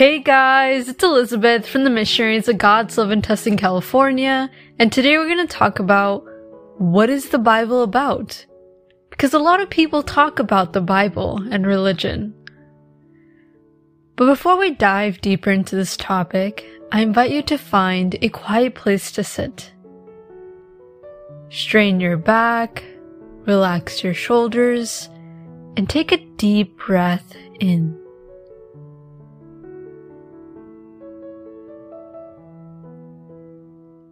Hey guys, it's Elizabeth from the Missionaries of God's Love in Tustin, California, and today we're going to talk about what is the Bible about? Because a lot of people talk about the Bible and religion. But before we dive deeper into this topic, I invite you to find a quiet place to sit. Strain your back, relax your shoulders, and take a deep breath in.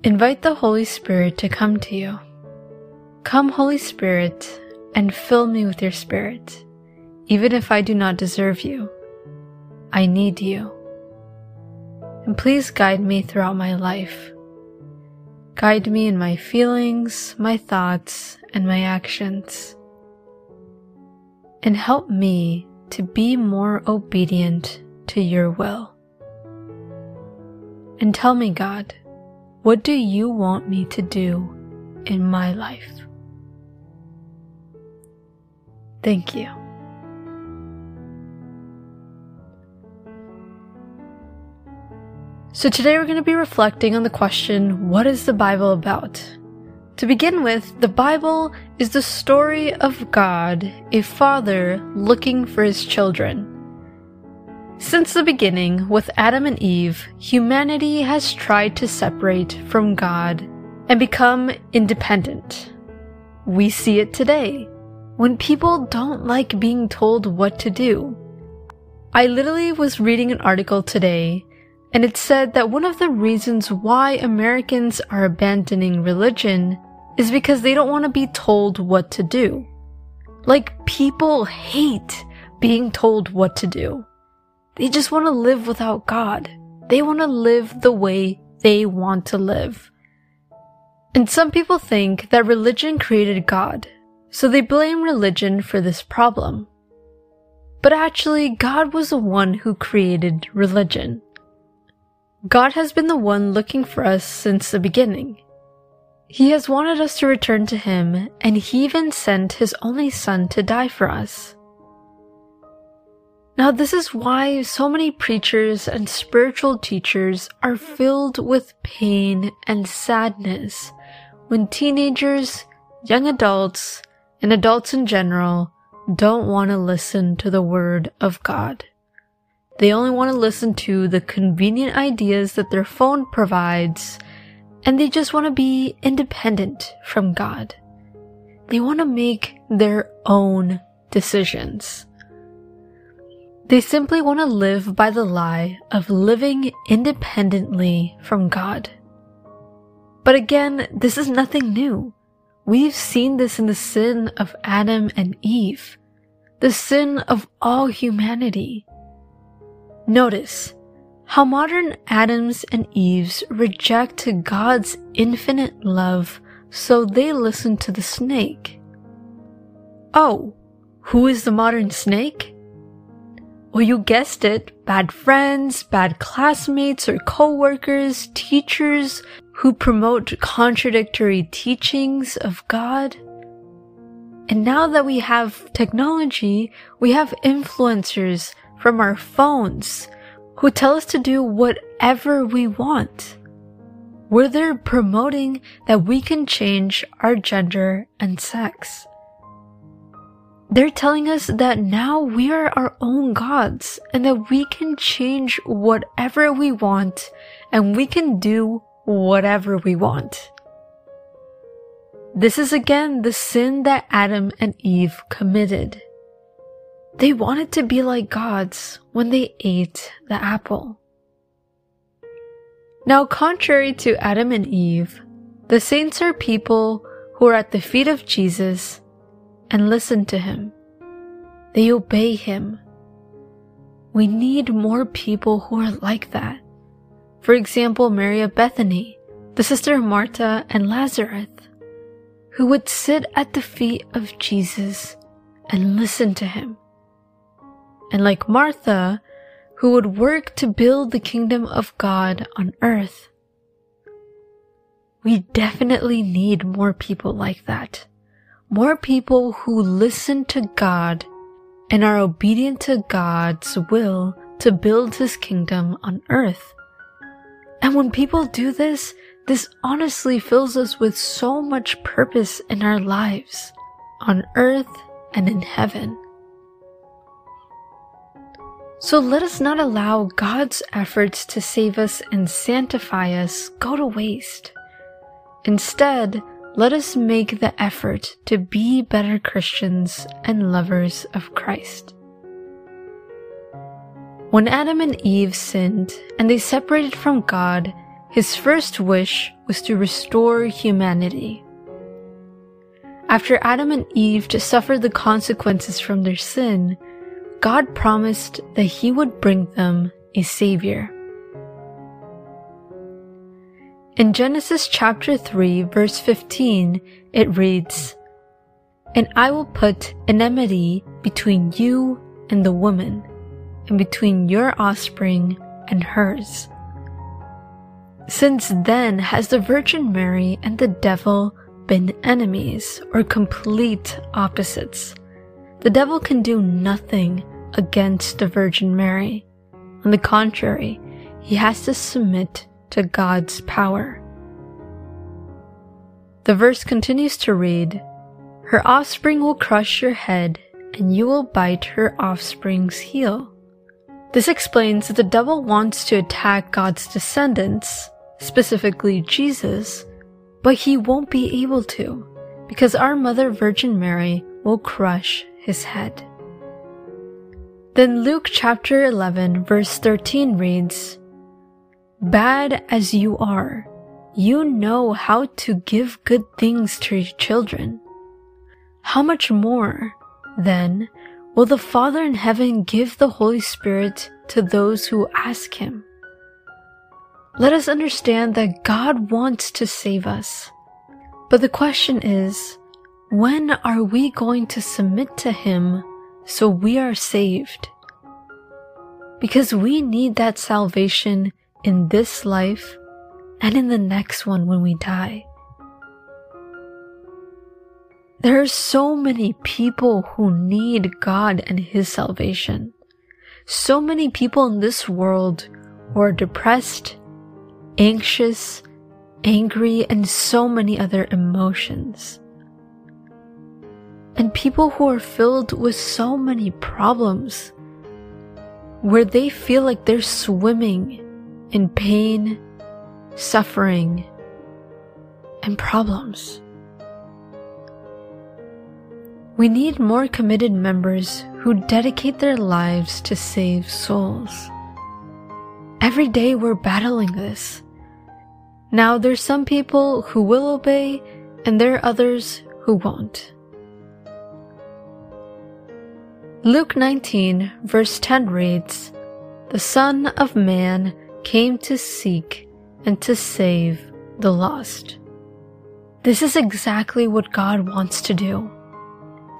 Invite the Holy Spirit to come to you. Come, Holy Spirit, and fill me with your Spirit, even if I do not deserve you. I need you. And please guide me throughout my life. Guide me in my feelings, my thoughts, and my actions. And help me to be more obedient to your will. And tell me, God, what do you want me to do in my life? Thank you. So today we're going to be reflecting on the question, what is the Bible about? To begin with, the Bible is the story of God, a father looking for his children. Since the beginning, with Adam and Eve, humanity has tried to separate from God and become independent. We see it today when people don't like being told what to do. I literally was reading an article today and it said that one of the reasons why Americans are abandoning religion is because they don't want to be told what to do. Like people hate being told what to do. They just want to live without God. They want to live the way they want to live. And some people think that religion created God, so they blame religion for this problem. But actually, God was the one who created religion. God has been the one looking for us since the beginning. He has wanted us to return to Him, and He even sent His only Son to die for us. Now, this is why so many preachers and spiritual teachers are filled with pain and sadness when teenagers, young adults, and adults in general don't want to listen to the Word of God. They only want to listen to the convenient ideas that their phone provides, and they just want to be independent from God. They want to make their own decisions. They simply want to live by the lie of living independently from God. But again, this is nothing new. We've seen this in the sin of Adam and Eve, the sin of all humanity. Notice how modern Adams and Eves reject God's infinite love so they listen to the snake. Oh, who is the modern snake? Well, you guessed it, bad friends, bad classmates or coworkers, teachers who promote contradictory teachings of God. And now that we have technology, we have influencers from our phones who tell us to do whatever we want. They're promoting that we can change our gender and sex. They're telling us that now we are our own gods and that we can change whatever we want and we can do whatever we want. This is again the sin that Adam and Eve committed. They wanted to be like gods when they ate the apple. Now, contrary to Adam and Eve, the saints are people who are at the feet of Jesus and listen to Him. They obey Him. We need more people who are like that. For example, Mary of Bethany, the sister of Martha and Lazarus, who would sit at the feet of Jesus and listen to Him. And like Martha, who would work to build the kingdom of God on earth. We definitely need more people like that more people who listen to God and are obedient to God's will to build his kingdom on earth. And when people do this, this honestly fills us with so much purpose in our lives, on earth and in heaven. So let us not allow God's efforts to save us and sanctify us go to waste. Instead, let us make the effort to be better Christians and lovers of Christ. When Adam and Eve sinned and they separated from God, his first wish was to restore humanity. After Adam and Eve to suffer the consequences from their sin, God promised that He would bring them a Savior. In Genesis chapter 3, verse 15, it reads, And I will put enmity between you and the woman, and between your offspring and hers. Since then has the Virgin Mary and the devil been enemies or complete opposites. The devil can do nothing against the Virgin Mary. On the contrary, he has to submit to God's power. The verse continues to read, Her offspring will crush your head, and you will bite her offspring's heel. This explains that the devil wants to attack God's descendants, specifically Jesus, but he won't be able to, because our Mother Virgin Mary will crush his head. Then Luke chapter 11 verse 13 reads, Bad as you are, you know how to give good things to your children. How much more, then, will the Father in heaven give the Holy Spirit to those who ask Him? Let us understand that God wants to save us. But the question is, when are we going to submit to Him so we are saved. Because we need that salvation in this life and in the next one when we die. There are so many people who need God and His salvation. So many people in this world who are depressed, anxious, angry, and so many other emotions and people who are filled with so many problems, where they feel like they're swimming in pain, suffering, and problems. We need more committed members who dedicate their lives to save souls. Every day we're battling this. Now there's some people who will obey and there are others who won't. Luke 19, verse 10 reads, The Son of Man came to seek and to save the lost. This is exactly what God wants to do.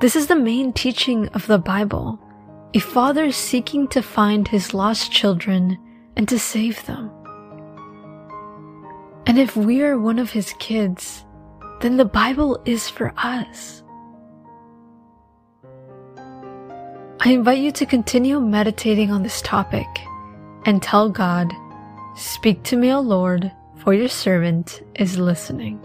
This is the main teaching of the Bible. A father seeking to find his lost children and to save them. And if we are one of his kids, then the Bible is for us. I invite you to continue meditating on this topic and tell God, Speak to me, O Lord, for your servant is listening.